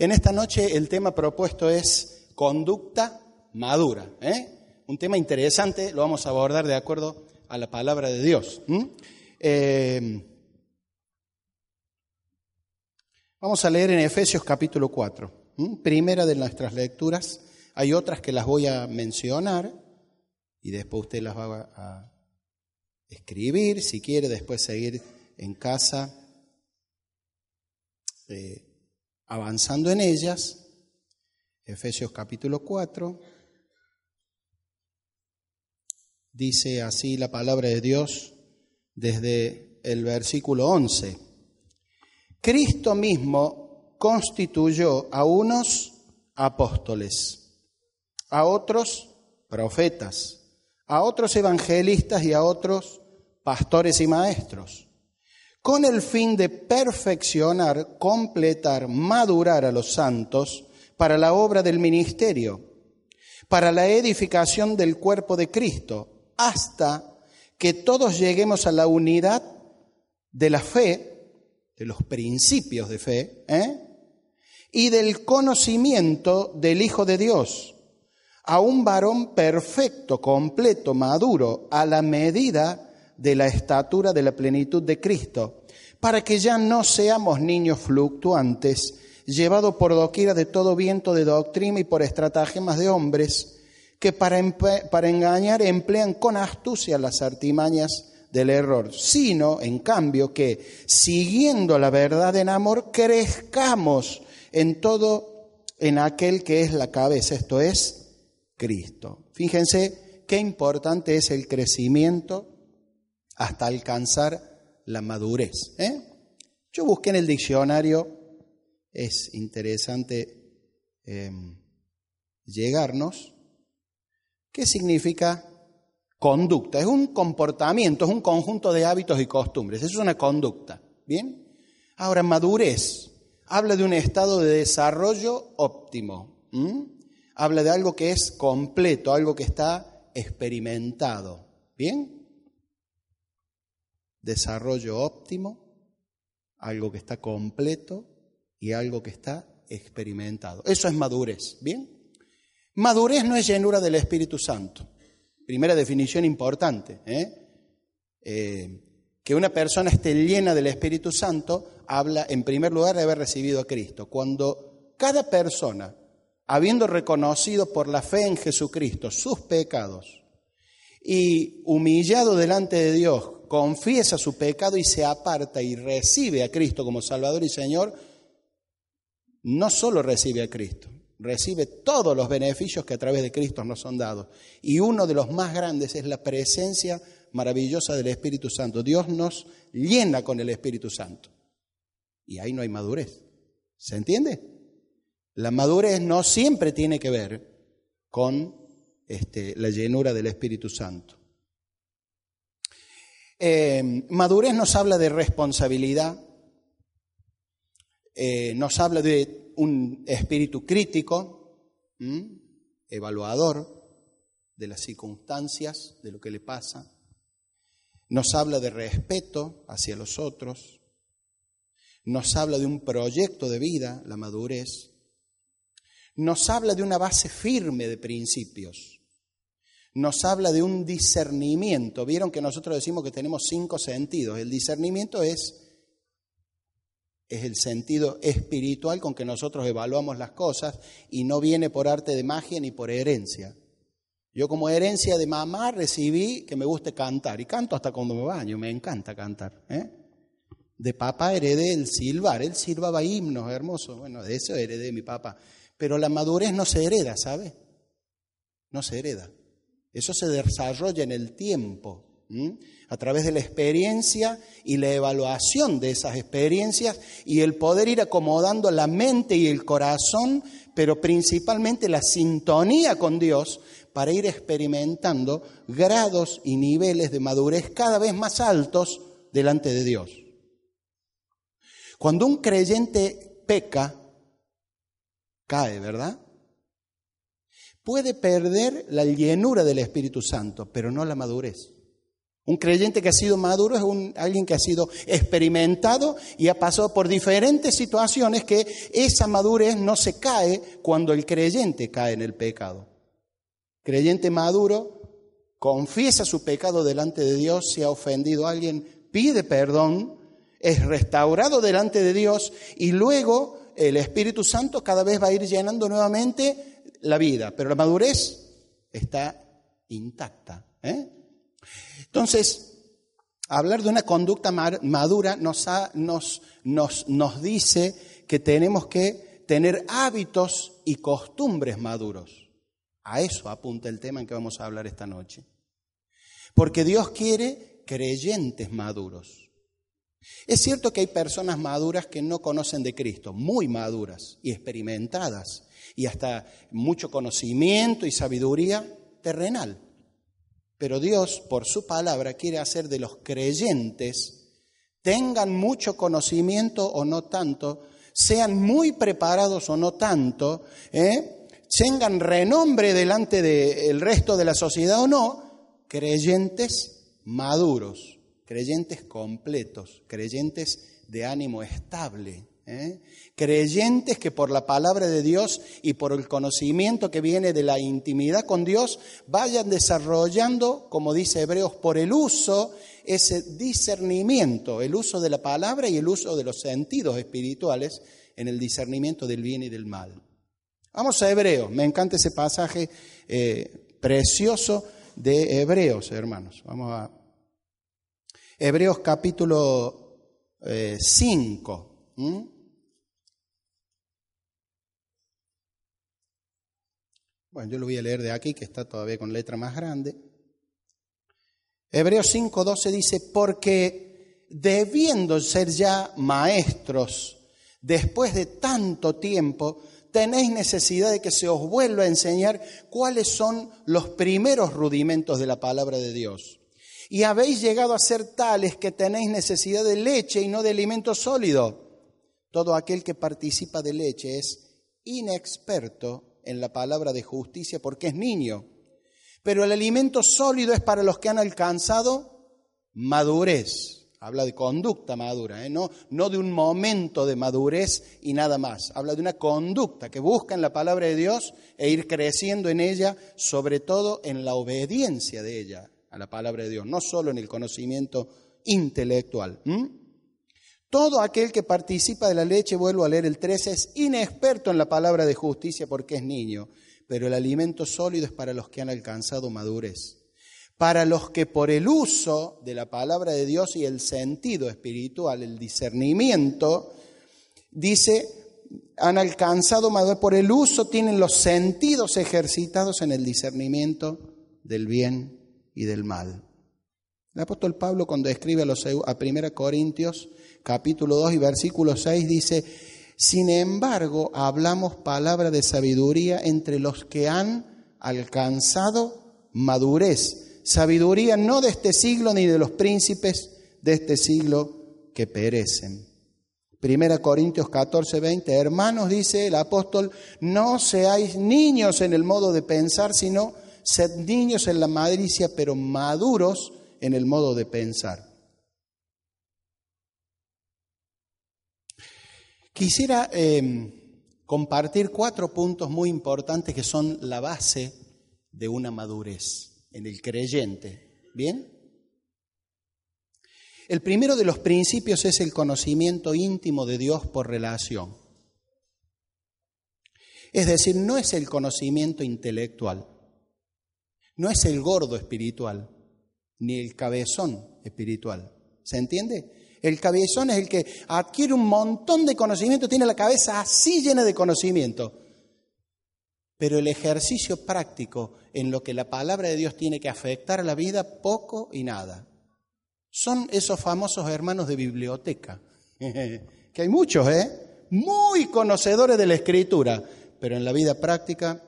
En esta noche el tema propuesto es conducta madura. ¿eh? Un tema interesante, lo vamos a abordar de acuerdo a la palabra de Dios. Eh, vamos a leer en Efesios capítulo 4, primera de nuestras lecturas. Hay otras que las voy a mencionar y después usted las va a escribir, si quiere después seguir en casa. Eh, avanzando en ellas, Efesios capítulo 4, dice así la palabra de Dios desde el versículo 11. Cristo mismo constituyó a unos apóstoles, a otros profetas, a otros evangelistas y a otros pastores y maestros con el fin de perfeccionar, completar, madurar a los santos para la obra del ministerio, para la edificación del cuerpo de Cristo, hasta que todos lleguemos a la unidad de la fe, de los principios de fe, ¿eh? y del conocimiento del Hijo de Dios, a un varón perfecto, completo, maduro, a la medida de la estatura de la plenitud de Cristo, para que ya no seamos niños fluctuantes, llevados por doquiera de todo viento de doctrina y por estratagemas de hombres, que para, para engañar emplean con astucia las artimañas del error, sino, en cambio, que siguiendo la verdad en amor, crezcamos en todo, en aquel que es la cabeza, esto es Cristo. Fíjense qué importante es el crecimiento hasta alcanzar la madurez. ¿eh? Yo busqué en el diccionario, es interesante em, llegarnos, ¿qué significa conducta? Es un comportamiento, es un conjunto de hábitos y costumbres, eso es una conducta. ¿Bien? Ahora, madurez habla de un estado de desarrollo óptimo, habla de algo que es completo, algo que está experimentado. ¿Bien? Desarrollo óptimo, algo que está completo y algo que está experimentado. Eso es madurez, ¿bien? Madurez no es llenura del Espíritu Santo. Primera definición importante. ¿eh? Eh, que una persona esté llena del Espíritu Santo habla en primer lugar de haber recibido a Cristo. Cuando cada persona, habiendo reconocido por la fe en Jesucristo sus pecados y humillado delante de Dios, confiesa su pecado y se aparta y recibe a Cristo como Salvador y Señor, no solo recibe a Cristo, recibe todos los beneficios que a través de Cristo nos son dados. Y uno de los más grandes es la presencia maravillosa del Espíritu Santo. Dios nos llena con el Espíritu Santo. Y ahí no hay madurez. ¿Se entiende? La madurez no siempre tiene que ver con este, la llenura del Espíritu Santo. Eh, madurez nos habla de responsabilidad, eh, nos habla de un espíritu crítico, evaluador de las circunstancias, de lo que le pasa. Nos habla de respeto hacia los otros. Nos habla de un proyecto de vida, la madurez. Nos habla de una base firme de principios nos habla de un discernimiento. Vieron que nosotros decimos que tenemos cinco sentidos. El discernimiento es, es el sentido espiritual con que nosotros evaluamos las cosas y no viene por arte de magia ni por herencia. Yo como herencia de mamá recibí que me guste cantar y canto hasta cuando me baño, me encanta cantar. ¿eh? De papá heredé el silbar, él silbaba himnos hermosos, bueno, de eso heredé mi papá. Pero la madurez no se hereda, ¿sabe? No se hereda. Eso se desarrolla en el tiempo. a través de la experiencia y la evaluación de esas experiencias y el poder ir acomodando la mente y el corazón, pero principalmente la sintonía con Dios para ir experimentando grados y niveles de madurez cada vez más altos delante de Dios. Cuando un creyente peca, cae, ¿verdad? Puede perder la llenura del Espíritu Santo, pero no la madurez. Un creyente que ha sido maduro es alguien que ha sido experimentado y ha pasado por diferentes situaciones que esa madurez no se cae cuando el creyente cae en el pecado. Creyente maduro confiesa su pecado delante de Dios, si ha ofendido a alguien, pide perdón, es restaurado delante de Dios y luego el Espíritu Santo cada vez va a ir llenando nuevamente la vida, pero la madurez está intacta. ¿eh? Entonces, hablar de una conducta madura nos, nos, nos, nos dice que tenemos que tener hábitos y costumbres maduros. A eso apunta el tema en que vamos a hablar esta noche. Porque Dios quiere creyentes maduros. Es cierto que hay personas maduras que no conocen de Cristo, muy maduras y experimentadas, y hasta mucho conocimiento y sabiduría terrenal. Pero Dios, por su palabra, quiere hacer de los creyentes, tengan mucho conocimiento o no tanto, sean muy preparados o no tanto, ¿eh? tengan renombre delante del resto de la sociedad o no, creyentes maduros, creyentes completos, creyentes de ánimo estable. ¿eh? Creyentes que por la palabra de Dios y por el conocimiento que viene de la intimidad con Dios vayan desarrollando, como dice Hebreos, por el uso, ese discernimiento, el uso de la palabra y el uso de los sentidos espirituales en el discernimiento del bien y del mal. Vamos a Hebreos, me encanta ese pasaje eh, precioso de Hebreos, hermanos. Vamos a Hebreos capítulo 5. Eh, Bueno, yo lo voy a leer de aquí, que está todavía con letra más grande. Hebreos 5:12 dice, porque debiendo ser ya maestros, después de tanto tiempo, tenéis necesidad de que se os vuelva a enseñar cuáles son los primeros rudimentos de la palabra de Dios. Y habéis llegado a ser tales que tenéis necesidad de leche y no de alimento sólido. Todo aquel que participa de leche es inexperto en la palabra de justicia porque es niño. Pero el alimento sólido es para los que han alcanzado madurez. Habla de conducta madura, ¿eh? no, no de un momento de madurez y nada más. Habla de una conducta que busca en la palabra de Dios e ir creciendo en ella, sobre todo en la obediencia de ella a la palabra de Dios, no solo en el conocimiento intelectual. Todo aquel que participa de la leche, vuelvo a leer el 13, es inexperto en la palabra de justicia porque es niño, pero el alimento sólido es para los que han alcanzado madurez. Para los que por el uso de la palabra de Dios y el sentido espiritual, el discernimiento, dice, han alcanzado madurez, por el uso tienen los sentidos ejercitados en el discernimiento del bien y del mal. El apóstol Pablo cuando escribe a, los, a 1 Corintios capítulo 2 y versículo 6 dice, sin embargo hablamos palabra de sabiduría entre los que han alcanzado madurez. Sabiduría no de este siglo ni de los príncipes de este siglo que perecen. Primera Corintios 14, 20, hermanos, dice el apóstol, no seáis niños en el modo de pensar, sino sed niños en la madricia, pero maduros en el modo de pensar. Quisiera em, compartir cuatro puntos muy importantes que son la base de una madurez en el creyente. ¿Bien? El primero de los principios es el conocimiento íntimo de Dios por relación. Es decir, no es el conocimiento intelectual, no es el gordo espiritual, ni el cabezón espiritual. ¿Se entiende? El cabezón es el que adquiere un montón de conocimiento, tiene la cabeza así llena de conocimiento. pero el ejercicio práctico en lo que la palabra de Dios tiene que afectar a la vida, poco y nada. Son esos famosos hermanos de biblioteca, que hay muchos, ¿eh? Muy conocedores de la escritura, pero en la vida práctica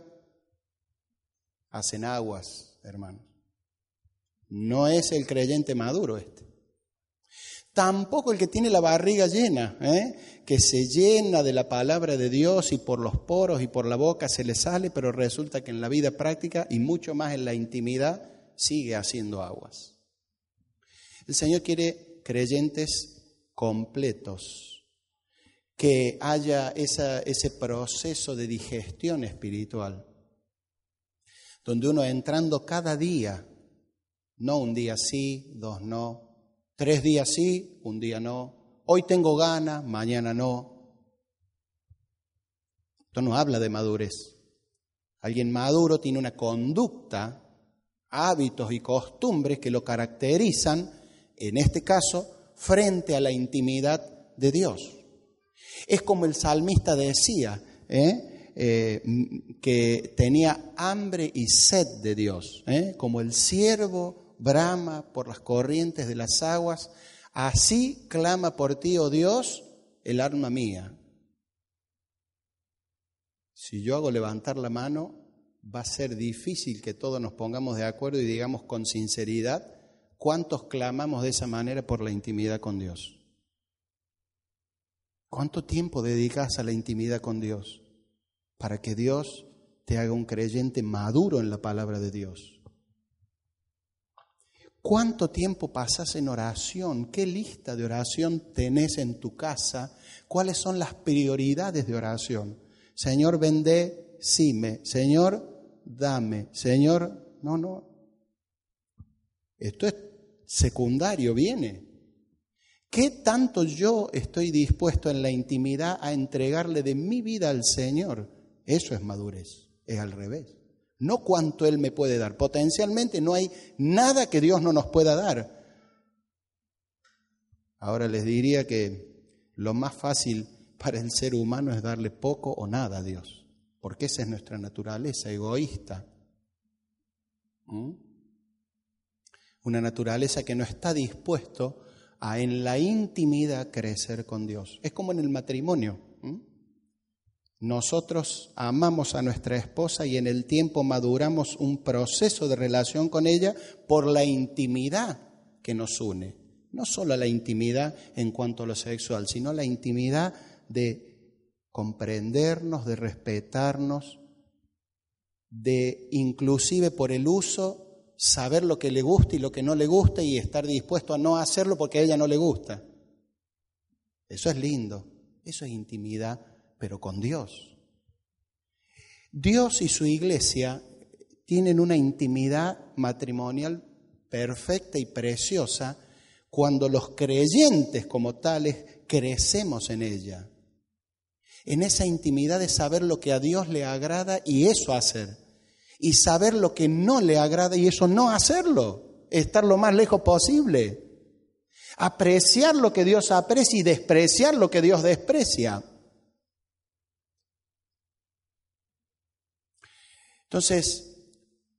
hacen aguas, hermanos. No es el creyente maduro este. Tampoco el que tiene la barriga llena, ¿eh? que se llena de la palabra de Dios y por los poros y por la boca se le sale, pero resulta que en la vida práctica y mucho más en la intimidad sigue haciendo aguas. El Señor quiere creyentes completos, que haya ese proceso de digestión espiritual, donde uno entrando cada día, no un día sí, dos no, Tres días sí, un día no. Hoy tengo ganas, mañana no. Esto no habla de madurez. Alguien maduro tiene una conducta, hábitos y costumbres que lo caracterizan, en este caso, frente a la intimidad de Dios. Es como el salmista decía, ¿eh? Eh, que tenía hambre y sed de Dios, ¿eh? como el siervo brama por las corrientes de las aguas, así clama por ti, oh Dios, el alma mía. Si yo hago levantar la mano, va a ser difícil que todos nos pongamos de acuerdo y digamos con sinceridad cuántos clamamos de esa manera por la intimidad con Dios. ¿Cuánto tiempo dedicas a la intimidad con Dios para que Dios te haga un creyente maduro en la palabra de Dios? ¿Cuánto tiempo pasas en oración? ¿Qué lista de oración tenés en tu casa? ¿Cuáles son las prioridades de oración? Señor, vende, me. Señor, dame. Señor, no, no. Esto es secundario, viene. ¿Qué tanto yo estoy dispuesto en la intimidad a entregarle de mi vida al Señor? Eso es madurez, es al revés no cuánto Él me puede dar. Potencialmente no hay nada que Dios no nos pueda dar. Ahora les diría que lo más fácil para el ser humano es darle poco o nada a Dios, porque esa es nuestra naturaleza egoísta. ¿Mm? Una naturaleza que no está dispuesto a en la intimidad crecer con Dios. Es como en el matrimonio. Nosotros amamos a nuestra esposa y en el tiempo maduramos un proceso de relación con ella por la intimidad que nos une. No solo la intimidad en cuanto a lo sexual, sino la intimidad de comprendernos, de respetarnos, de inclusive por el uso saber lo que le gusta y lo que no le gusta y estar dispuesto a no hacerlo porque a ella no le gusta. Eso es lindo, eso es intimidad pero con Dios. Dios y su iglesia tienen una intimidad matrimonial perfecta y preciosa cuando los creyentes como tales crecemos en ella. En esa intimidad de saber lo que a Dios le agrada y eso hacer. Y saber lo que no le agrada y eso no hacerlo. Estar lo más lejos posible. Apreciar lo que Dios aprecia y despreciar lo que Dios desprecia. Entonces,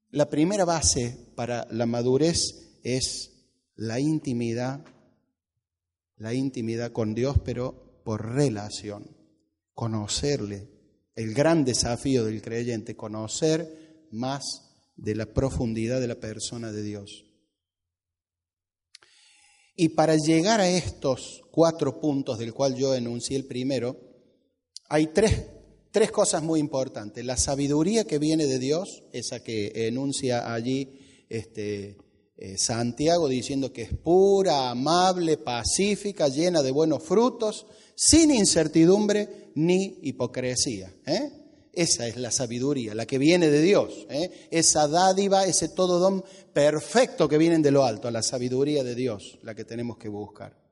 la primera base para la madurez es la intimidad, la intimidad con Dios, pero por relación, conocerle. El gran desafío del creyente, conocer más de la profundidad de la persona de Dios. Y para llegar a estos cuatro puntos del cual yo enuncié el primero, hay tres tres cosas muy importantes. La sabiduría que viene de Dios, esa que enuncia allí este, eh, Santiago diciendo que es pura, amable, pacífica, llena de buenos frutos, sin incertidumbre ni hipocresía. ¿eh? Esa es la sabiduría, la que viene de Dios. ¿eh? Esa dádiva, ese todo don perfecto que viene de lo alto, la sabiduría de Dios, la que tenemos que buscar.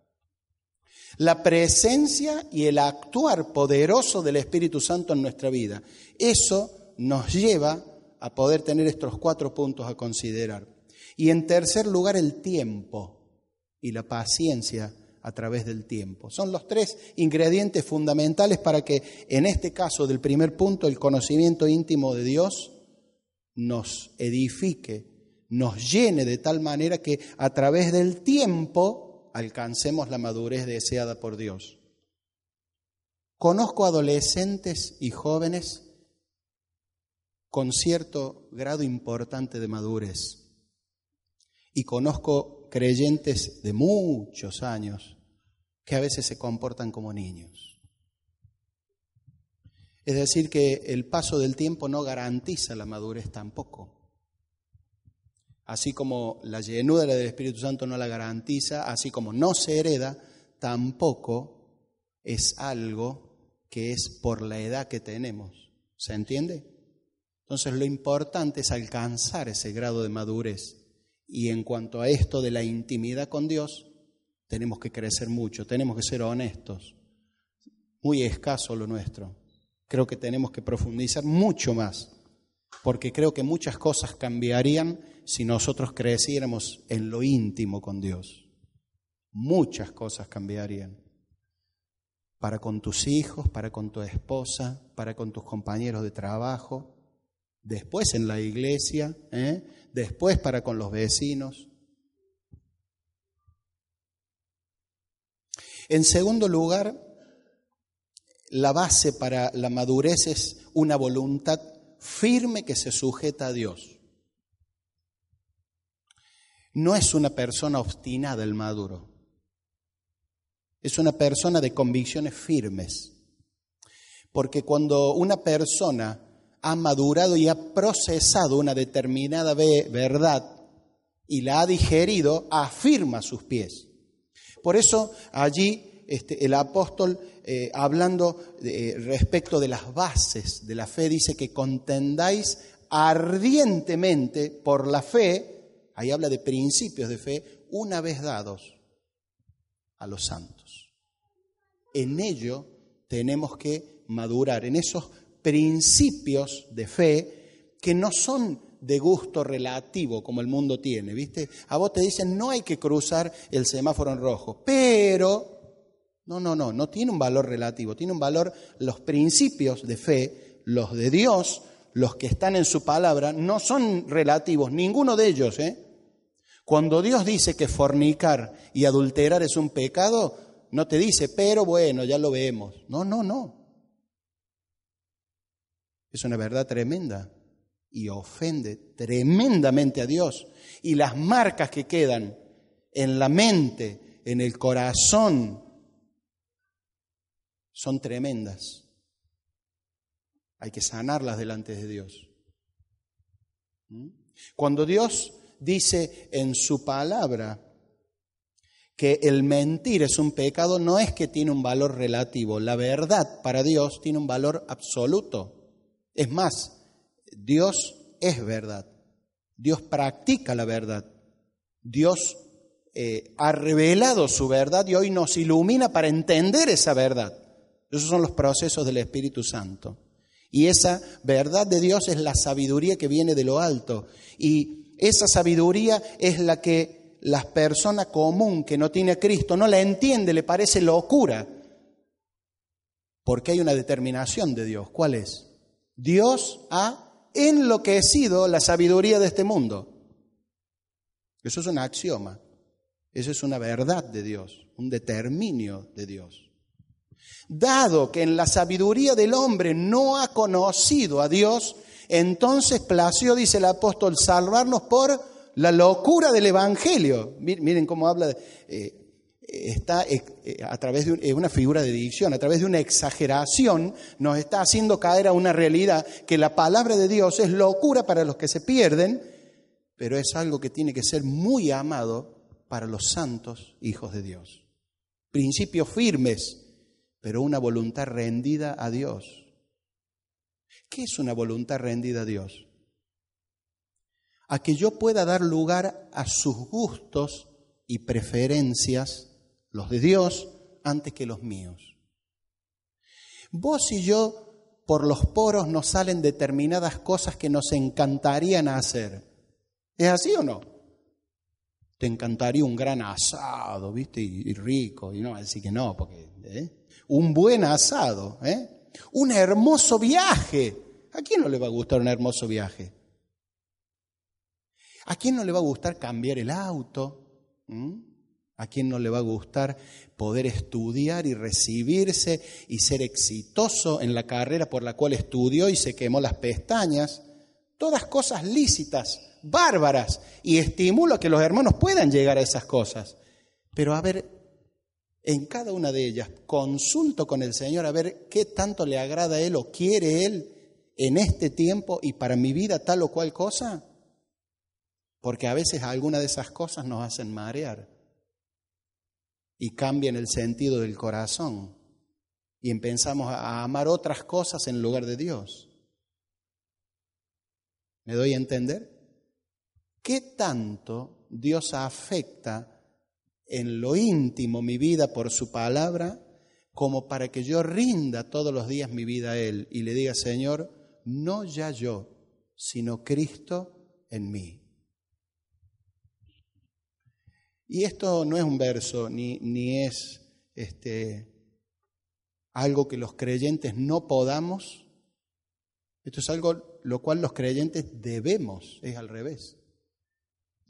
La presencia y el actuar poderoso del Espíritu Santo en nuestra vida. Eso nos lleva a poder tener estos cuatro puntos a considerar. Y en tercer lugar, el tiempo y la paciencia a través del tiempo. Son los tres ingredientes fundamentales para que en este caso del primer punto, el conocimiento íntimo de Dios, nos edifique, nos llene de tal manera que a través del tiempo alcancemos la madurez deseada por Dios. Conozco adolescentes y jóvenes con cierto grado importante de madurez y conozco creyentes de muchos años que a veces se comportan como niños. Es decir, que el paso del tiempo no garantiza la madurez tampoco. Así como la llenura del Espíritu Santo no la garantiza, así como no se hereda, tampoco es algo que es por la edad que tenemos. ¿Se entiende? Entonces lo importante es alcanzar ese grado de madurez. Y en cuanto a esto de la intimidad con Dios, tenemos que crecer mucho, tenemos que ser honestos. Muy escaso lo nuestro. Creo que tenemos que profundizar mucho más, porque creo que muchas cosas cambiarían si nosotros creciéramos en lo íntimo con Dios. Muchas cosas cambiarían. Para con tus hijos, para con tu esposa, para con tus compañeros de trabajo, después en la iglesia, ¿eh? después para con los vecinos. En segundo lugar, la base para la madurez es una voluntad firme que se sujeta a Dios. No es una persona obstinada el maduro, es una persona de convicciones firmes. Porque cuando una persona ha madurado y ha procesado una determinada verdad y la ha digerido, afirma sus pies. Por eso allí este, el apóstol, eh, hablando eh, respecto de las bases de la fe, dice que contendáis ardientemente por la fe, ahí habla de principios de fe, una vez dados a los santos. En ello tenemos que madurar, en esos principios de fe que no son de gusto relativo como el mundo tiene, ¿viste? A vos te dicen no hay que cruzar el semáforo en rojo, pero no, no, no, no tiene un valor relativo, tiene un valor los principios de fe, los de Dios, los que están en su palabra, no son relativos, ninguno de ellos, ¿eh? Cuando Dios dice que fornicar y adulterar es un pecado, no te dice, pero bueno, ya lo vemos. No, no, no. Es una verdad tremenda y ofende tremendamente a Dios. Y las marcas que quedan en la mente, en el corazón, son tremendas. Hay que sanarlas delante de Dios. ¿Mm? Cuando Dios dice en su palabra que el mentir es un pecado, no es que tiene un valor relativo. La verdad para Dios tiene un valor absoluto. Es más, Dios es verdad. Dios practica la verdad. Dios eh, ha revelado su verdad y hoy nos ilumina para entender esa verdad. Esos son los procesos del Espíritu Santo. Y esa verdad de Dios es la sabiduría que viene de lo alto. Y esa sabiduría es la que la persona común que no tiene Cristo no la entiende, le parece locura. Porque hay una determinación de Dios. ¿Cuál es? Dios ha enloquecido la sabiduría de este mundo. Eso es un axioma, eso es una verdad de Dios, un determinio de Dios. Dado que en la sabiduría del hombre no ha conocido a Dios, entonces plació, dice el apóstol, salvarnos por la locura del Evangelio. Miren cómo habla, eh, está eh, a través de una figura de dicción, a través de una exageración, nos está haciendo caer a una realidad que la palabra de Dios es locura para los que se pierden, pero es algo que tiene que ser muy amado para los santos hijos de Dios. Principios firmes, pero una voluntad rendida a Dios. ¿Qué es una voluntad rendida a Dios? A que yo pueda dar lugar a sus gustos y preferencias los de Dios antes que los míos. Vos y yo, por los poros nos salen determinadas cosas que nos encantarían hacer. ¿Es así o no? te encantaría un gran asado, ¿viste? Y, rico, y no, así que no, porque ¿eh? Un buen asado, ¿eh? un hermoso viaje. ¿A quién no le va a gustar un hermoso viaje? ¿A quién no le va a gustar cambiar el auto? ¿Mm? ¿A quién no le va a gustar poder estudiar y recibirse y ser exitoso en la carrera por la cual estudió y se quemó las pestañas? Todas cosas lícitas, bárbaras, y estimulo a que los hermanos puedan llegar a esas cosas. Pero a ver, en cada una de ellas, consulto con el Señor a ver qué tanto le agrada a Él o quiere Él en este tiempo y para mi vida tal o cual cosa. Porque a veces alguna de esas cosas nos hacen marear y cambian el sentido del corazón y empezamos a amar otras cosas en lugar de Dios. ¿Me doy a entender? ¿Qué tanto Dios afecta en lo íntimo mi vida por su palabra como para que yo rinda todos los días mi vida a Él y le diga, Señor, no ya yo, sino Cristo en mí? Y esto no es un verso, ni, ni es este, algo que los creyentes no podamos. Esto es algo lo cual los creyentes debemos, es al revés.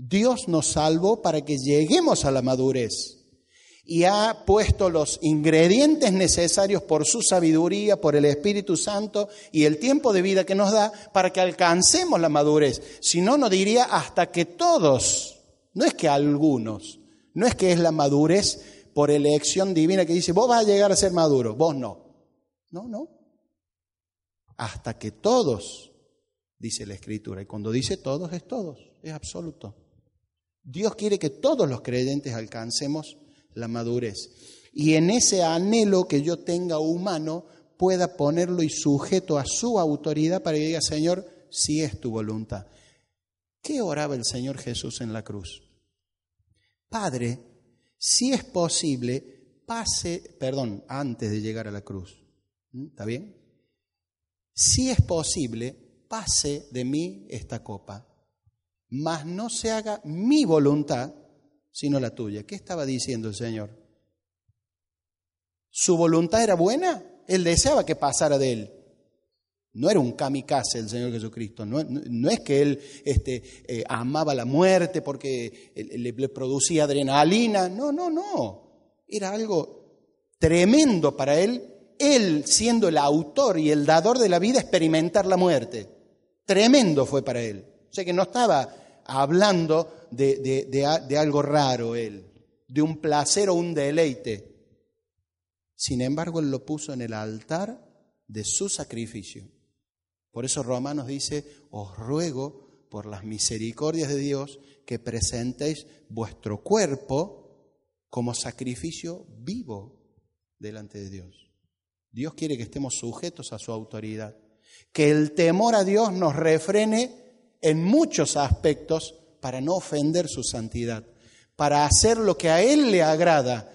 Dios nos salvó para que lleguemos a la madurez y ha puesto los ingredientes necesarios por su sabiduría, por el Espíritu Santo y el tiempo de vida que nos da para que alcancemos la madurez. Si no, no diría hasta que todos, no es que algunos, no es que es la madurez por elección divina que dice, vos vas a llegar a ser maduro, vos no. No, no. Hasta que todos dice la Escritura. Y cuando dice todos, es todos, es absoluto. Dios quiere que todos los creyentes alcancemos la madurez. Y en ese anhelo que yo tenga humano, pueda ponerlo y sujeto a su autoridad para que diga, Señor, si es tu voluntad. ¿Qué oraba el Señor Jesús en la cruz? Padre, si es posible, pase, perdón, antes de llegar a la cruz. ¿Mm? ¿Está bien? Si es posible, pase de mí esta copa, mas no se haga mi voluntad, sino la tuya. ¿Qué estaba diciendo el Señor? ¿Su voluntad era buena? Él deseaba que pasara de él. No era un kamikaze el Señor Jesucristo, no, es que Él este, eh, amaba la muerte porque le, le producía adrenalina, no, no, no. Era algo tremendo para Él, Él siendo el autor y el dador de la vida, experimentar la muerte. Tremendo fue para él. O sea que no estaba hablando de, algo raro él, de un placer o un deleite. Sin embargo, él lo puso en el altar de su sacrificio. Por eso Romanos dice, os ruego por las misericordias de Dios que presentéis vuestro cuerpo como sacrificio vivo delante de Dios. Dios quiere que estemos sujetos a su autoridad que el temor a Dios nos refrene en muchos aspectos para no ofender su santidad, para hacer lo que a Él le agrada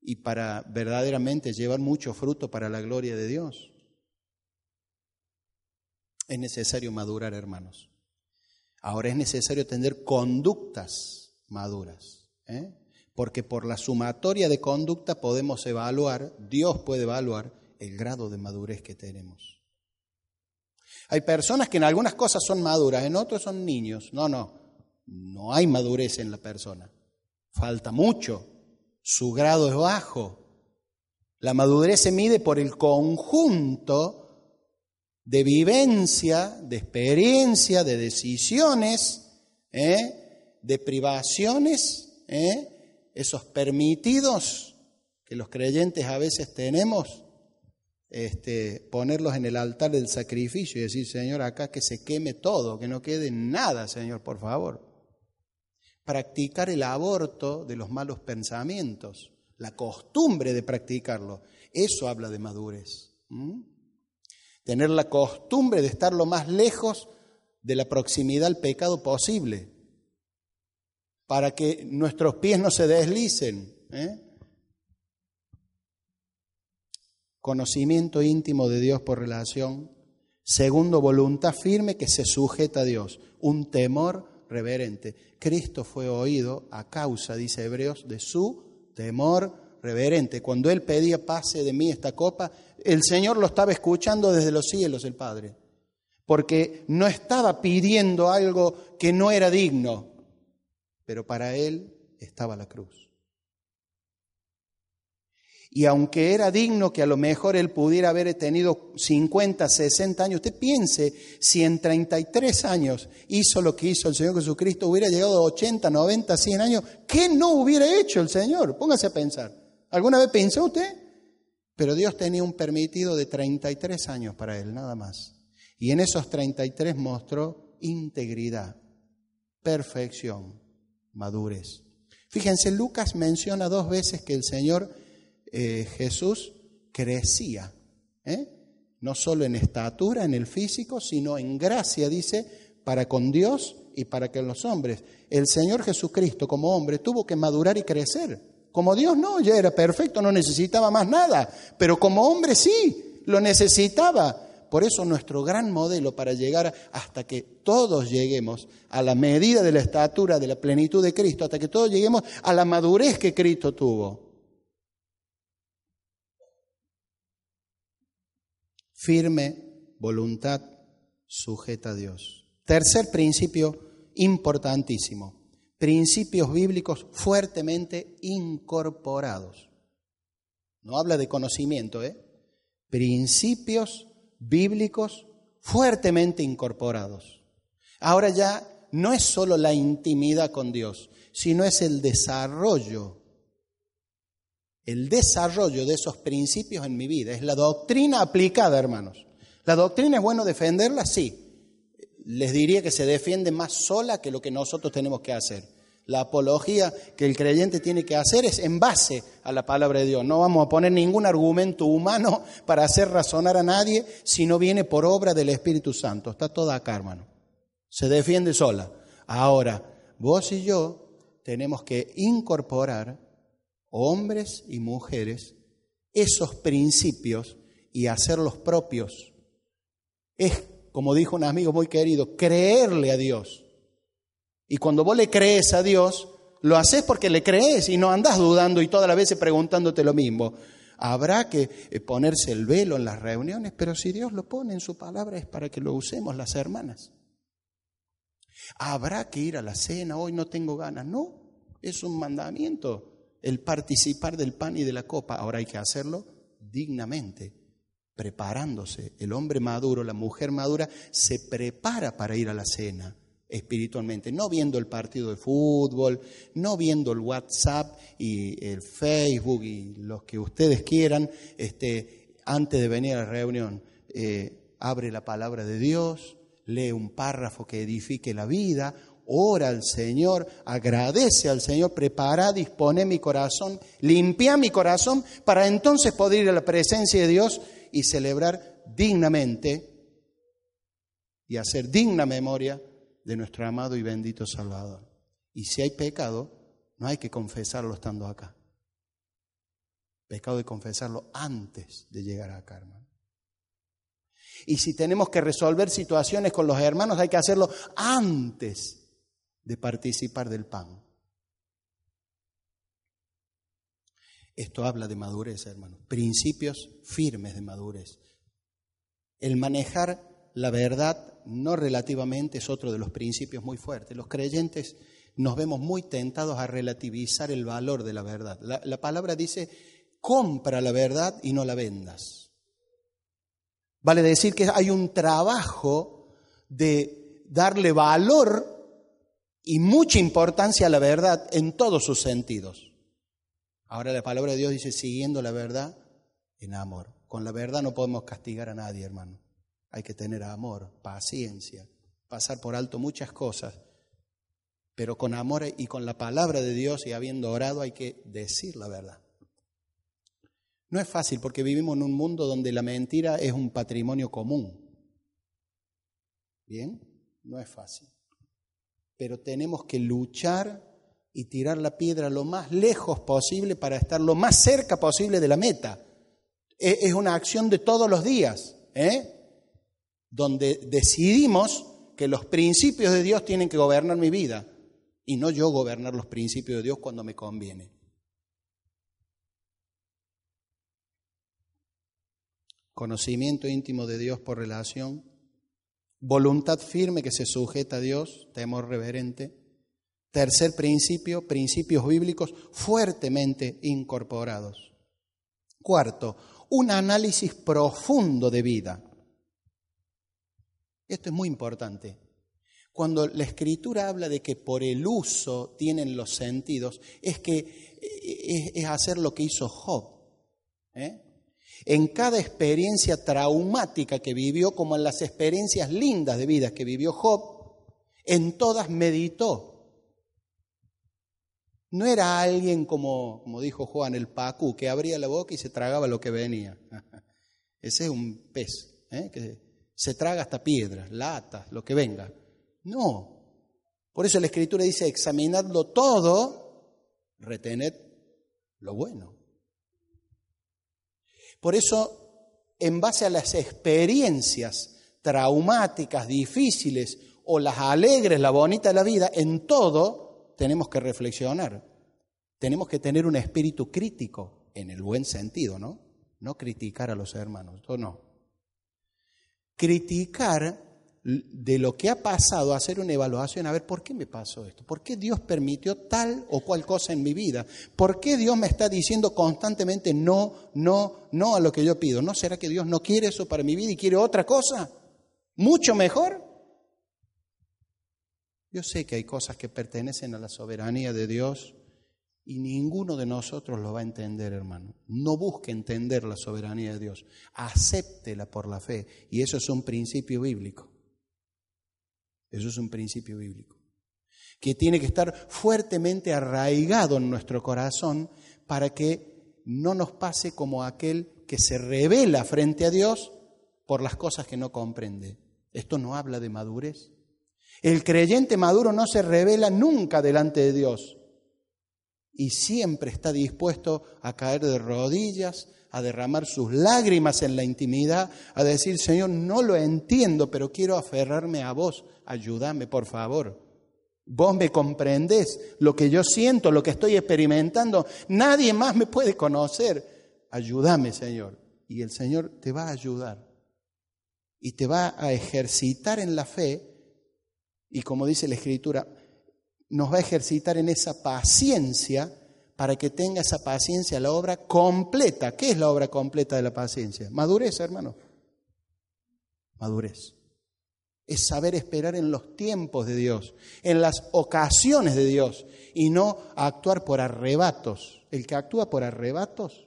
y para verdaderamente llevar mucho fruto para la gloria de Dios. Es necesario madurar, hermanos. Ahora es necesario tener conductas maduras, ¿eh? porque por la sumatoria de conducta podemos evaluar, Dios puede evaluar el grado de madurez que tenemos. Hay personas que en algunas cosas son maduras, en otras son niños. No, no, no hay madurez en la persona. Falta mucho. Su grado es bajo. La madurez se mide por el conjunto de vivencia, de experiencia, de decisiones, ¿eh? de privaciones, ¿eh? esos permitidos que los creyentes a veces tenemos este, ponerlos en el altar del sacrificio y decir, Señor, acá que se queme todo, que no quede nada, Señor, por favor. Practicar el aborto de los malos pensamientos, la costumbre de practicarlo, eso habla de madurez. Tener la costumbre de estar lo más lejos de la proximidad al pecado posible, para que nuestros pies no se deslicen. ¿eh? Conocimiento íntimo de Dios por relación. Segundo, voluntad firme que se sujeta a Dios. Un temor reverente. Cristo fue oído a causa, dice Hebreos, de su temor reverente. Cuando él pedía pase de mí esta copa, el Señor lo estaba escuchando desde los cielos, el Padre, porque no estaba pidiendo algo que no era digno, pero para él estaba la cruz. Y aunque era digno que a lo mejor él pudiera haber tenido 50, 60 años, usted piense si en 33 años hizo lo que hizo el Señor Jesucristo, hubiera llegado a 80, 90, 100 años, ¿qué no hubiera hecho el Señor? Póngase a pensar. ¿Alguna vez pensó usted? Pero Dios tenía un permitido de 33 años para él, nada más. Y en esos 33 mostró integridad, perfección, madurez. Fíjense, Lucas menciona dos veces que el Señor eh, Jesús crecía, ¿eh? no solo en estatura, en el físico, sino en gracia, dice, para con Dios y para con los hombres. El Señor Jesucristo como hombre tuvo que madurar y crecer. Como Dios no, ya era perfecto, no necesitaba más nada, pero como hombre sí, lo necesitaba. Por eso nuestro gran modelo para llegar hasta que todos lleguemos a la medida de la estatura, de la plenitud de Cristo, hasta que todos lleguemos a la madurez que Cristo tuvo. Firme voluntad sujeta a Dios. Tercer principio importantísimo, principios bíblicos fuertemente incorporados. No habla de conocimiento, ¿eh? Principios bíblicos fuertemente incorporados. Ahora ya no es solo la intimidad con Dios, sino es el desarrollo el desarrollo de esos principios en mi vida. Es la doctrina aplicada, hermanos. ¿La doctrina es bueno defenderla? Sí. Les diría que se defiende más sola que lo que nosotros tenemos que hacer. La apología que el creyente tiene que hacer es en base a la palabra de Dios. No vamos a poner ningún argumento humano para hacer razonar a nadie si no viene por obra del Espíritu Santo. Está toda acá, hermano. Se defiende sola. Ahora, vos y yo tenemos que incorporar hombres y mujeres, esos principios y hacerlos propios. Es, como dijo un amigo muy querido, creerle a Dios. Y cuando vos le crees a Dios, lo haces porque le crees y no andas dudando y todas las veces preguntándote lo mismo. Habrá que eh, ponerse el velo en las reuniones, pero si Dios lo pone en su palabra es para que lo usemos las hermanas. Habrá que ir a la cena, hoy no tengo ganas. No, es un mandamiento el participar del pan y de la copa. Ahora hay que hacerlo dignamente, preparándose. El hombre maduro, la mujer madura, se prepara para ir a la cena espiritualmente, no viendo el partido de fútbol, no viendo el WhatsApp y el Facebook y los que ustedes quieran, este, antes de venir a la reunión. Eh, abre la palabra de Dios, lee un párrafo que edifique la vida, ora al Señor, agradece al Señor, prepara, dispone mi corazón, limpia mi corazón para entonces poder ir a la presencia de Dios y celebrar dignamente y hacer digna memoria de nuestro amado y bendito Salvador. Y si hay pecado, no hay que confesarlo estando acá. Pecado de confesarlo antes de llegar acá, hermano. Y si tenemos que resolver situaciones con los hermanos, hay que hacerlo antes de participar del pan. Esto habla de madurez, hermano. Principios firmes de madurez. El manejar la verdad no relativamente es otro de los principios muy fuertes. Los creyentes nos vemos muy tentados a relativizar el valor de la verdad. La, la palabra dice, compra la verdad y no la vendas. Vale decir que hay un trabajo de darle valor y mucha importancia a la verdad en todos sus sentidos. Ahora la palabra de Dios dice, siguiendo la verdad en amor. Con la verdad no podemos castigar a nadie, hermano. Hay que tener amor, paciencia, pasar por alto muchas cosas, pero con amor y con la palabra de Dios y habiendo orado hay que decir la verdad. No es fácil porque vivimos en un mundo donde la mentira es un patrimonio común. ¿Bien? No es fácil pero tenemos que luchar y tirar la piedra lo más lejos posible para estar lo más cerca posible de la meta. E, es una acción de todos los días, ¿eh? donde decidimos que los principios de Dios tienen que gobernar mi vida y no yo gobernar los principios de Dios cuando me conviene. Conocimiento íntimo de Dios por relación, voluntad firme que se sujeta a Dios, temor reverente. Tercer principio, principios bíblicos fuertemente incorporados. Cuarto, un análisis profundo de vida. Esto es muy importante. Cuando la escritura habla de que por el uso tienen los sentidos, es que es, hacer lo que hizo Job. ¿eh? En cada experiencia traumática que vivió, como en las experiencias lindas de vida que vivió Job, en todas meditó. No era alguien como, como dijo Juan, el Pacú, que abría la boca y se tragaba lo que venía. Ese es un pez, ¿eh? que se traga hasta piedras, latas, lo que venga. No. Por eso la Escritura dice, examinadlo todo, retened lo bueno. Por eso, en base a las experiencias traumáticas, difíciles, o las alegres, la bonita de la vida, en todo tenemos que reflexionar. Tenemos que tener un espíritu crítico, en el buen sentido, ¿no? No criticar a los hermanos, esto no. Criticar de lo que ha pasado, hacer una evaluación, a ver, ¿por qué me pasó esto? ¿Por qué Dios permitió tal o cual cosa en mi vida? ¿Por qué Dios me está diciendo constantemente no, no, no a lo que yo pido? ¿No será que Dios no quiere eso para mi vida y quiere otra cosa? ¿Mucho mejor? Yo sé que hay cosas que pertenecen a la soberanía de Dios y ninguno de nosotros lo va a entender, hermano. No busque entender la soberanía de Dios, acéptela por la fe y eso es un principio bíblico. Eso es un principio bíblico, que tiene que estar fuertemente arraigado en nuestro corazón para que no nos pase como aquel que se revela frente a Dios por las cosas que no comprende. Esto no habla de madurez. El creyente maduro no se revela nunca delante de Dios y siempre está dispuesto a caer de rodillas, a derramar sus lágrimas en la intimidad, a decir, Señor, no lo entiendo, pero quiero aferrarme a vos, ayúdame, por favor. Vos me comprendés lo que yo siento, lo que estoy experimentando. Nadie más me puede conocer. Ayúdame, Señor. Y el Señor te va a ayudar. Y te va a ejercitar en la fe. Y como dice la Escritura, nos va a ejercitar en esa paciencia para que tenga esa paciencia, la obra completa. ¿Qué es la obra completa de la paciencia? Madurez, hermano. Madurez. Es saber esperar en los tiempos de Dios, en las ocasiones de Dios, y no actuar por arrebatos. El que actúa por arrebatos,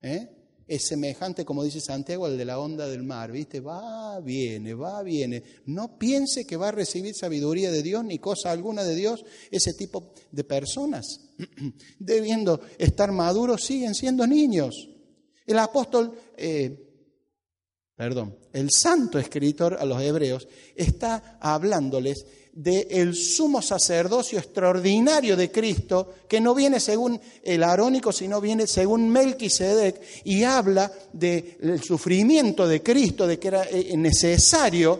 ¿eh? Es semejante, como dice Santiago, al de la onda del mar, ¿viste? Va, viene, va, viene. No piense que va a recibir sabiduría de Dios ni cosa alguna de Dios ese tipo de personas. Debiendo estar maduros, siguen siendo niños. El apóstol, eh, perdón, el santo escritor a los hebreos está hablándoles del sumo sacerdocio extraordinario de Cristo, que no viene según el arónico, sino viene según Melquisedec, y habla del sufrimiento de Cristo, de que era eh, necesario,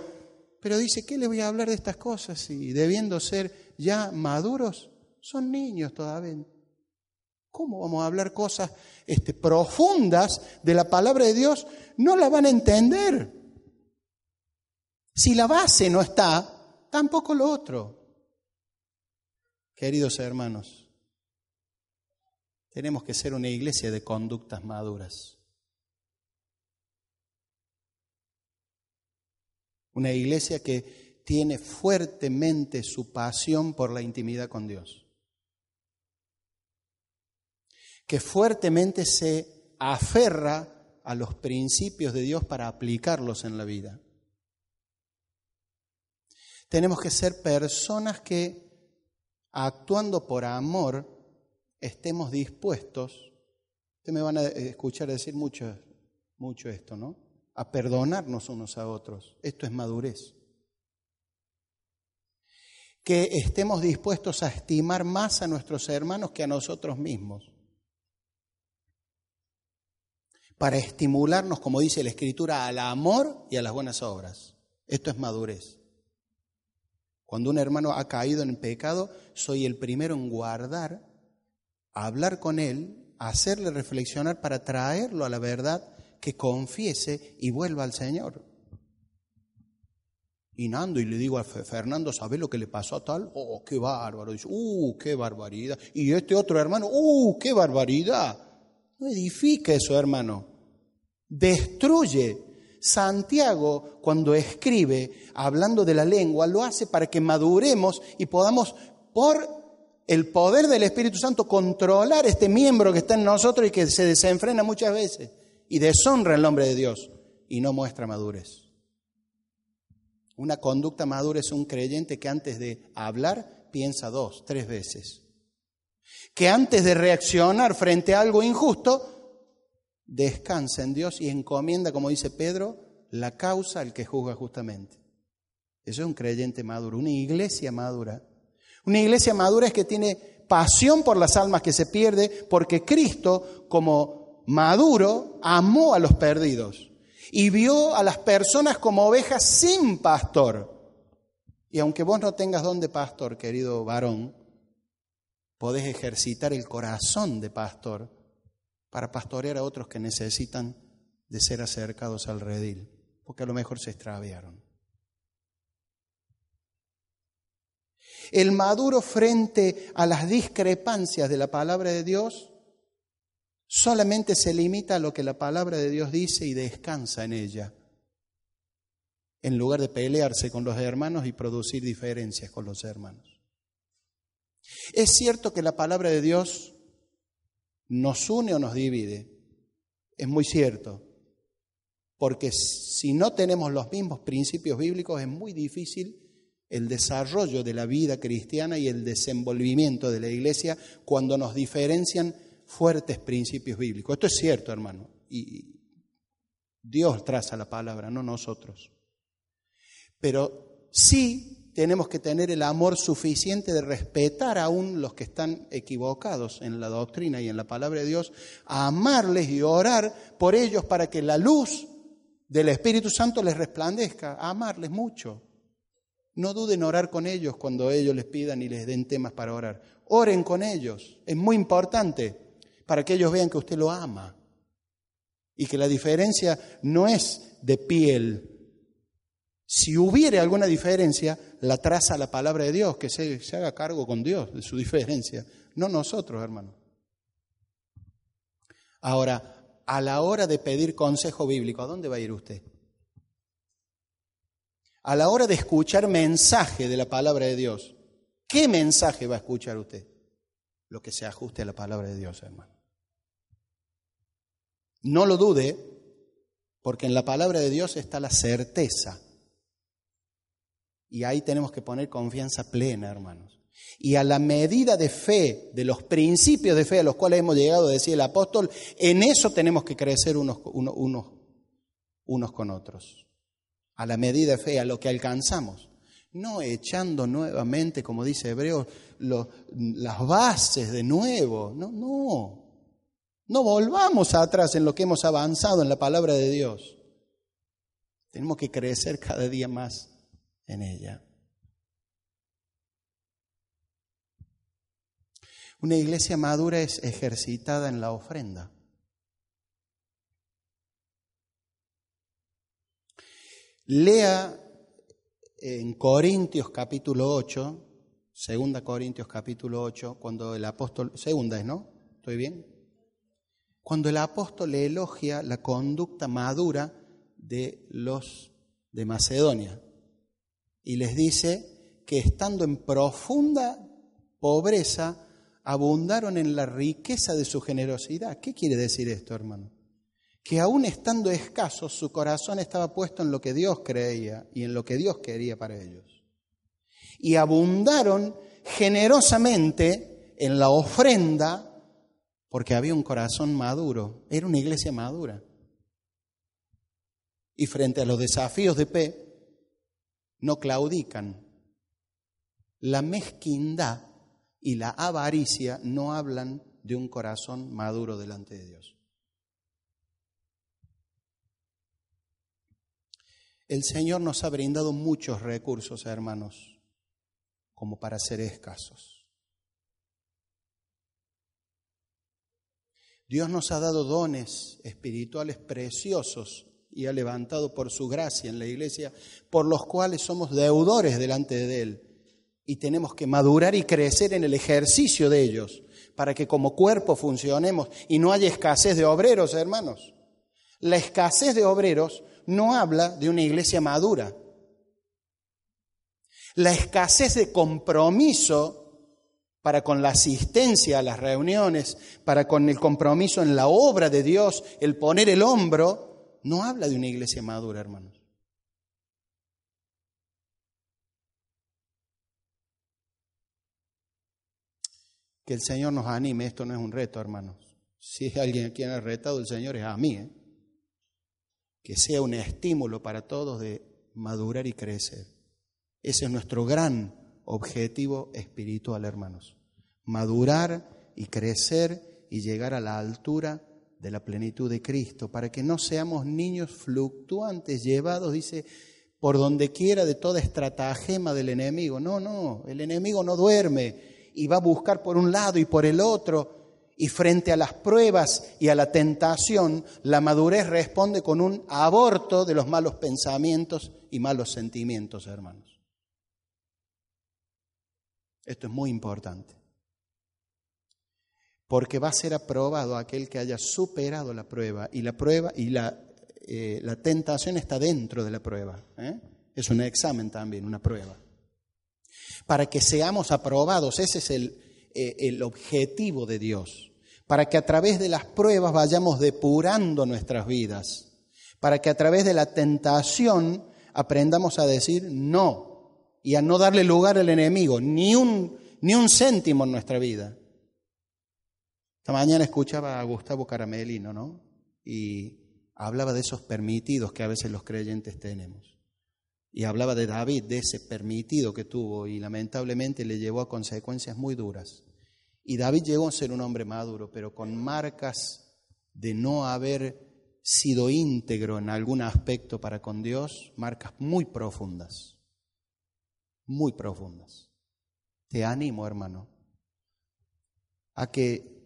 pero dice, ¿qué le voy a hablar de estas cosas? Y debiendo ser ya maduros, son niños todavía. ¿Cómo vamos a hablar cosas este, profundas de la palabra de Dios? No la van a entender. Si la base no está, tampoco lo otro. Queridos hermanos, tenemos que ser una iglesia de conductas maduras. Una iglesia que tiene fuertemente su pasión por la intimidad con Dios. Que fuertemente se aferra a los principios de Dios para aplicarlos en la vida. Tenemos que ser personas que, actuando por amor, estemos dispuestos, ustedes me van a escuchar decir mucho, mucho esto, ¿no? A perdonarnos unos a otros. Esto es madurez. Que estemos dispuestos a estimar más a nuestros hermanos que a nosotros mismos. Para estimularnos, como dice la Escritura, al amor y a las buenas obras. Esto es madurez. Cuando un hermano ha caído en pecado, soy el primero en guardar, hablar con él, hacerle reflexionar para traerlo a la verdad, que confiese y vuelva al Señor. Y Nando, y le digo a Fernando, ¿sabe lo que le pasó a tal? Oh, qué bárbaro. Dice, uh, qué barbaridad. Y este otro hermano, uh, qué barbaridad. No edifica eso, hermano. Destruye. Santiago, cuando escribe, hablando de la lengua, lo hace para que maduremos y podamos, por el poder del Espíritu Santo, controlar este miembro que está en nosotros y que se desenfrena muchas veces y deshonra el nombre de Dios y no muestra madurez. Una conducta madura es un creyente que antes de hablar piensa dos, tres veces. Que antes de reaccionar frente a algo injusto, descansa en Dios y encomienda, como dice Pedro, la causa al que juzga justamente. Eso es un creyente maduro, una iglesia madura. Una iglesia madura es que tiene pasión por las almas que se pierde, porque Cristo, como maduro, amó a los perdidos y vio a las personas como ovejas sin pastor. Y aunque vos no tengas don de pastor, querido varón, podés ejercitar el corazón de pastor para pastorear a otros que necesitan de ser acercados al redil, porque a lo mejor se extraviaron. El maduro frente a las discrepancias de la palabra de Dios solamente se limita a lo que la palabra de Dios dice y descansa en ella, en lugar de pelearse con los hermanos y producir diferencias con los hermanos. Es cierto que la palabra de Dios nos une o nos divide, es muy cierto, porque si no tenemos los mismos principios bíblicos es muy difícil el desarrollo de la vida cristiana y el desenvolvimiento de la iglesia cuando nos diferencian fuertes principios bíblicos. Esto es cierto, hermano. Y Dios traza la palabra, no nosotros. Pero sí tenemos que tener el amor suficiente de respetar aún los que están equivocados en la doctrina y en la palabra de Dios, amarles y orar por ellos para que la luz del Espíritu Santo les resplandezca, amarles mucho. No duden en orar con ellos cuando ellos les pidan y les den temas para orar. Oren con ellos, es muy importante para que ellos vean que usted lo ama y que la diferencia no es de piel. Si hubiere alguna diferencia, la traza la palabra de Dios, que se, se haga cargo con Dios de su diferencia, no nosotros, hermano. Ahora, a la hora de pedir consejo bíblico, ¿a dónde va a ir usted? A la hora de escuchar mensaje de la palabra de Dios, ¿qué mensaje va a escuchar usted? Lo que se ajuste a la palabra de Dios, hermano. No lo dude, porque en la palabra de Dios está la certeza. Y ahí tenemos que poner confianza plena, hermanos. Y a la medida de fe, de los principios de fe a los cuales hemos llegado, decía el apóstol, en eso tenemos que crecer unos, unos, unos con otros. A la medida de fe, a lo que alcanzamos. No echando nuevamente, como dice Hebreo, las bases de nuevo. No, no. No volvamos atrás en lo que hemos avanzado en la palabra de Dios. Tenemos que crecer cada día más en ella. Una iglesia madura es ejercitada en la ofrenda. Lea en Corintios capítulo 8, segunda Corintios capítulo 8, cuando el apóstol, segunda es, ¿no? ¿Estoy bien? cuando el apóstol elogia la conducta madura de los de Macedonia y les dice que estando en profunda pobreza abundaron en la riqueza de su generosidad. ¿Qué quiere decir esto, hermano? Que aún estando escasos, su corazón estaba puesto en lo que Dios creía y en lo que Dios quería para ellos. Y abundaron generosamente en la ofrenda porque había un corazón maduro, era una iglesia madura. Y frente a los desafíos de P, no claudican. La mezquindad y la avaricia no hablan de un corazón maduro delante de Dios. El Señor nos ha brindado muchos recursos, hermanos, como para ser escasos. Dios nos ha dado dones espirituales preciosos y ha levantado por su gracia en la iglesia, por los cuales somos deudores delante de Él. Y tenemos que madurar y crecer en el ejercicio de ellos, para que como cuerpo funcionemos y no haya escasez de obreros, hermanos. La escasez de obreros no habla de una iglesia madura. La escasez de compromiso para con la asistencia a las reuniones, para con el compromiso en la obra de Dios, el poner el hombro, no habla de una iglesia madura, hermanos. Que el Señor nos anime, esto no es un reto, hermanos. Si alguien a quien ha retado el Señor es a mí. ¿eh? Que sea un estímulo para todos de madurar y crecer. Ese es nuestro gran objetivo espiritual, hermanos. Madurar y crecer y llegar a la altura de la plenitud de Cristo, para que no seamos niños fluctuantes, llevados, dice, por donde quiera de toda estratagema del enemigo. No, no, el enemigo no duerme y va a buscar por un lado y por el otro. Y frente a las pruebas y a la tentación, la madurez responde con un aborto de los malos pensamientos y malos sentimientos, hermanos. Esto es muy importante. Porque va a ser aprobado aquel que haya superado la prueba y la prueba y la, eh, la tentación está dentro de la prueba. ¿eh? Es un examen también, una prueba. Para que seamos aprobados, ese es el, eh, el objetivo de Dios. Para que a través de las pruebas vayamos depurando nuestras vidas. Para que a través de la tentación aprendamos a decir no y a no darle lugar al enemigo, ni un, ni un céntimo en nuestra vida. Esta mañana escuchaba a Gustavo Caramelino, ¿no? Y hablaba de esos permitidos que a veces los creyentes tenemos. Y hablaba de David, de ese permitido que tuvo y lamentablemente le llevó a consecuencias muy duras. Y David llegó a ser un hombre maduro, pero con marcas de no haber sido íntegro en algún aspecto para con Dios, marcas muy profundas muy profundas. Te animo, hermano, a que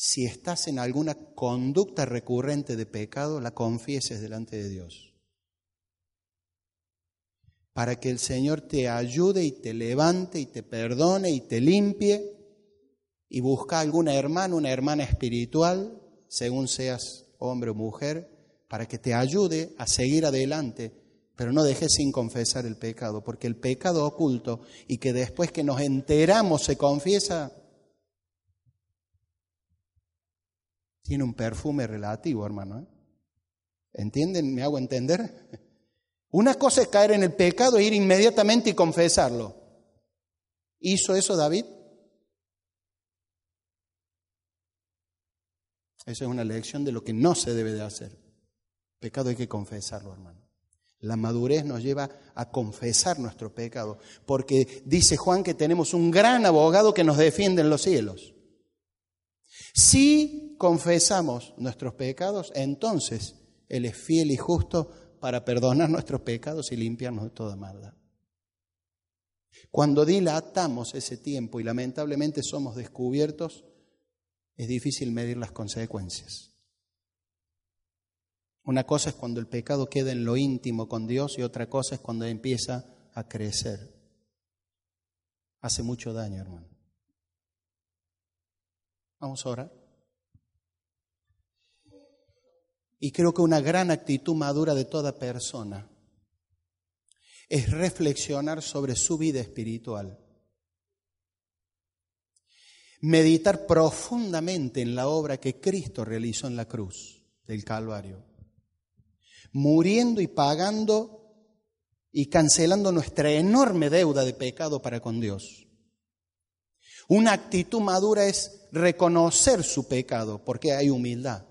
si estás en alguna conducta recurrente de pecado, la confieses delante de Dios. Para que el Señor te ayude y te levante y te perdone y te limpie y busca alguna hermana, una hermana espiritual, según seas hombre o mujer, para que te ayude a seguir adelante pero no dejes sin confesar el pecado, porque el pecado oculto y que después que nos enteramos se confiesa, tiene un perfume relativo, hermano. ¿eh? ¿Entienden? ¿Me hago entender? Una cosa es caer en el pecado e ir inmediatamente y confesarlo. ¿Hizo eso David? Esa es una lección de lo que no se debe de hacer. Pecado hay que confesarlo, hermano. La madurez nos lleva a confesar nuestro pecado, porque dice Juan que tenemos un gran abogado que nos defiende en los cielos. Si confesamos nuestros pecados, entonces Él es fiel y justo para perdonar nuestros pecados y limpiarnos de toda maldad. Cuando dilatamos ese tiempo y lamentablemente somos descubiertos, es difícil medir las consecuencias. Una cosa es cuando el pecado queda en lo íntimo con Dios y otra cosa es cuando empieza a crecer. Hace mucho daño, hermano. Vamos a orar. Y creo que una gran actitud madura de toda persona es reflexionar sobre su vida espiritual. Meditar profundamente en la obra que Cristo realizó en la cruz del Calvario muriendo y pagando y cancelando nuestra enorme deuda de pecado para con Dios. Una actitud madura es reconocer su pecado, porque hay humildad.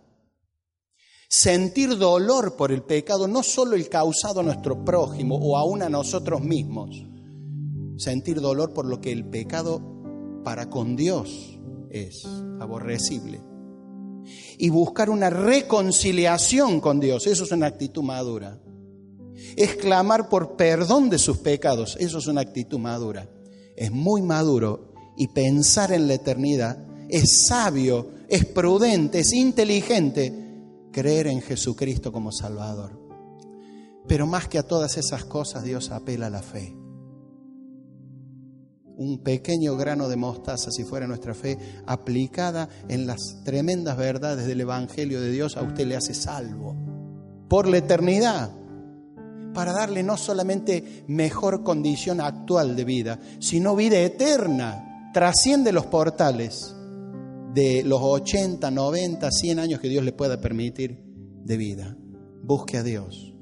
Sentir dolor por el pecado, no solo el causado a nuestro prójimo o aún a nosotros mismos. Sentir dolor por lo que el pecado para con Dios es aborrecible y buscar una reconciliación con Dios. Eso es una actitud madura. Es clamar por perdón de sus pecados. Eso es una actitud madura. es muy maduro y pensar en la eternidad es sabio, es prudente, es inteligente creer en Jesucristo como Salvador. Pero más que a todas esas cosas, Dios apela a la fe. Un pequeño grano de mostaza, si fuera nuestra fe, aplicada en las tremendas verdades del Evangelio de Dios, a usted le hace salvo por la eternidad, para darle no solamente mejor condición actual de vida, sino vida eterna, trasciende los portales de los 80, 90, 100 años que Dios le pueda permitir de vida. Busque a Dios.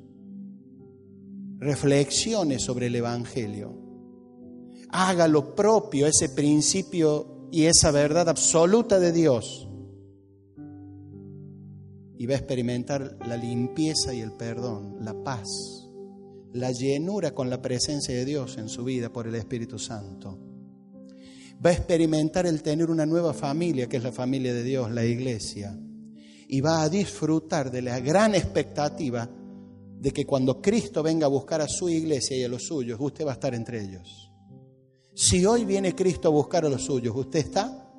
Reflexione sobre el Evangelio. Haga lo propio, ese principio y esa verdad absoluta de Dios. Y va a experimentar la limpieza y el perdón, la paz, la llenura con la presencia de Dios en su vida por el Espíritu Santo va a experimentar el tener una nueva familia, que es la familia de Dios, la iglesia, y va a disfrutar de la gran expectativa de que cuando Cristo venga a buscar a su iglesia y a los suyos, usted va a estar entre ellos. Si hoy viene Cristo a buscar a los suyos, ¿usted está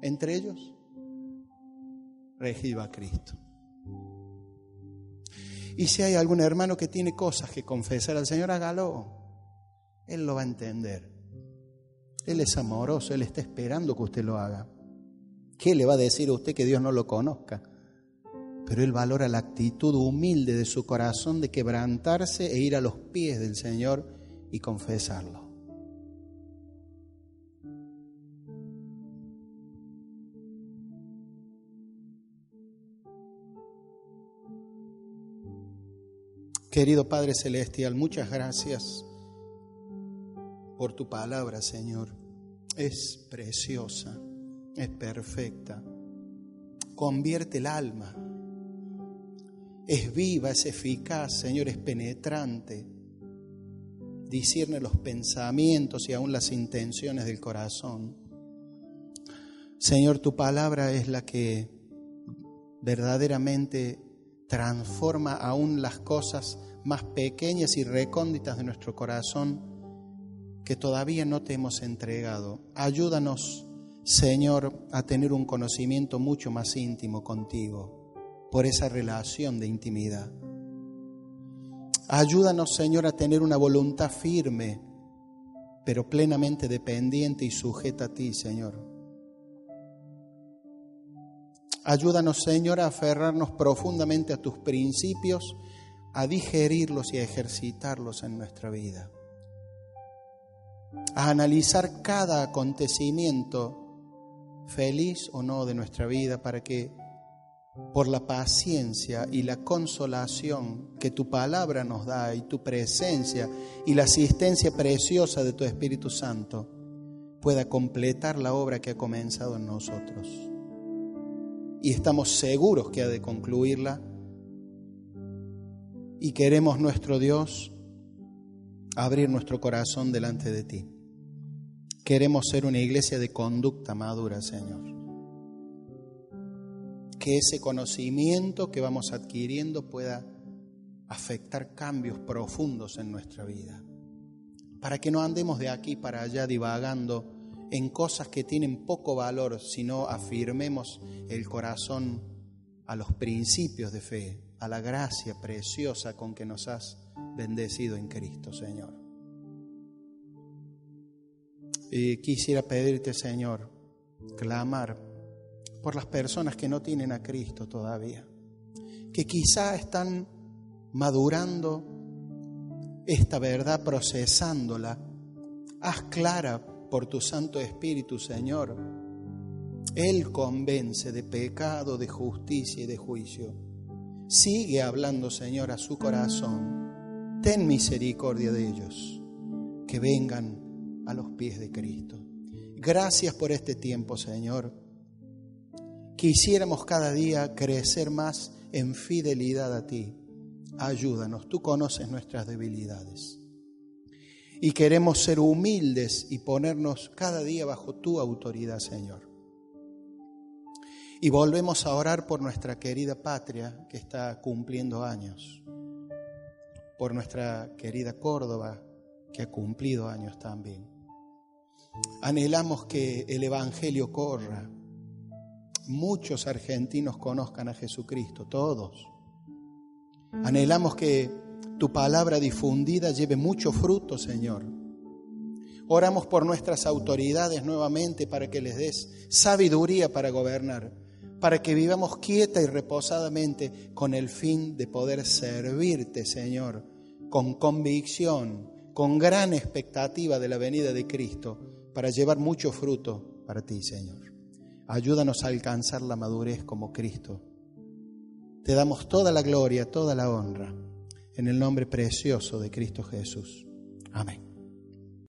entre ellos? Reciba a Cristo. Y si hay algún hermano que tiene cosas que confesar al Señor, hágalo. Él lo va a entender. Él es amoroso, Él está esperando que usted lo haga. ¿Qué le va a decir a usted que Dios no lo conozca? Pero Él valora la actitud humilde de su corazón de quebrantarse e ir a los pies del Señor y confesarlo. Querido Padre Celestial, muchas gracias por tu palabra, Señor. Es preciosa, es perfecta. Convierte el alma. Es viva, es eficaz, Señor, es penetrante. Discierne los pensamientos y aún las intenciones del corazón. Señor, tu palabra es la que verdaderamente transforma aún las cosas más pequeñas y recónditas de nuestro corazón que todavía no te hemos entregado. Ayúdanos, Señor, a tener un conocimiento mucho más íntimo contigo, por esa relación de intimidad. Ayúdanos, Señor, a tener una voluntad firme, pero plenamente dependiente y sujeta a ti, Señor. Ayúdanos, Señor, a aferrarnos profundamente a tus principios, a digerirlos y a ejercitarlos en nuestra vida a analizar cada acontecimiento, feliz o no, de nuestra vida, para que por la paciencia y la consolación que tu palabra nos da y tu presencia y la asistencia preciosa de tu Espíritu Santo pueda completar la obra que ha comenzado en nosotros. Y estamos seguros que ha de concluirla. Y queremos nuestro Dios abrir nuestro corazón delante de ti. Queremos ser una iglesia de conducta madura, Señor. Que ese conocimiento que vamos adquiriendo pueda afectar cambios profundos en nuestra vida. Para que no andemos de aquí para allá divagando en cosas que tienen poco valor, sino afirmemos el corazón a los principios de fe, a la gracia preciosa con que nos has bendecido en Cristo, Señor. Y quisiera pedirte, Señor, clamar por las personas que no tienen a Cristo todavía, que quizá están madurando esta verdad, procesándola. Haz clara por tu Santo Espíritu, Señor. Él convence de pecado, de justicia y de juicio. Sigue hablando, Señor, a su corazón ten misericordia de ellos, que vengan a los pies de Cristo. Gracias por este tiempo, Señor. Quisiéramos cada día crecer más en fidelidad a ti. Ayúdanos, tú conoces nuestras debilidades. Y queremos ser humildes y ponernos cada día bajo tu autoridad, Señor. Y volvemos a orar por nuestra querida patria que está cumpliendo años por nuestra querida Córdoba, que ha cumplido años también. Anhelamos que el Evangelio corra. Muchos argentinos conozcan a Jesucristo, todos. Anhelamos que tu palabra difundida lleve mucho fruto, Señor. Oramos por nuestras autoridades nuevamente para que les des sabiduría para gobernar, para que vivamos quieta y reposadamente con el fin de poder servirte, Señor, con convicción, con gran expectativa de la venida de Cristo, para llevar mucho fruto para ti, Señor. Ayúdanos a alcanzar la madurez como Cristo. Te damos toda la gloria, toda la honra, en el nombre precioso de Cristo Jesús. Amén.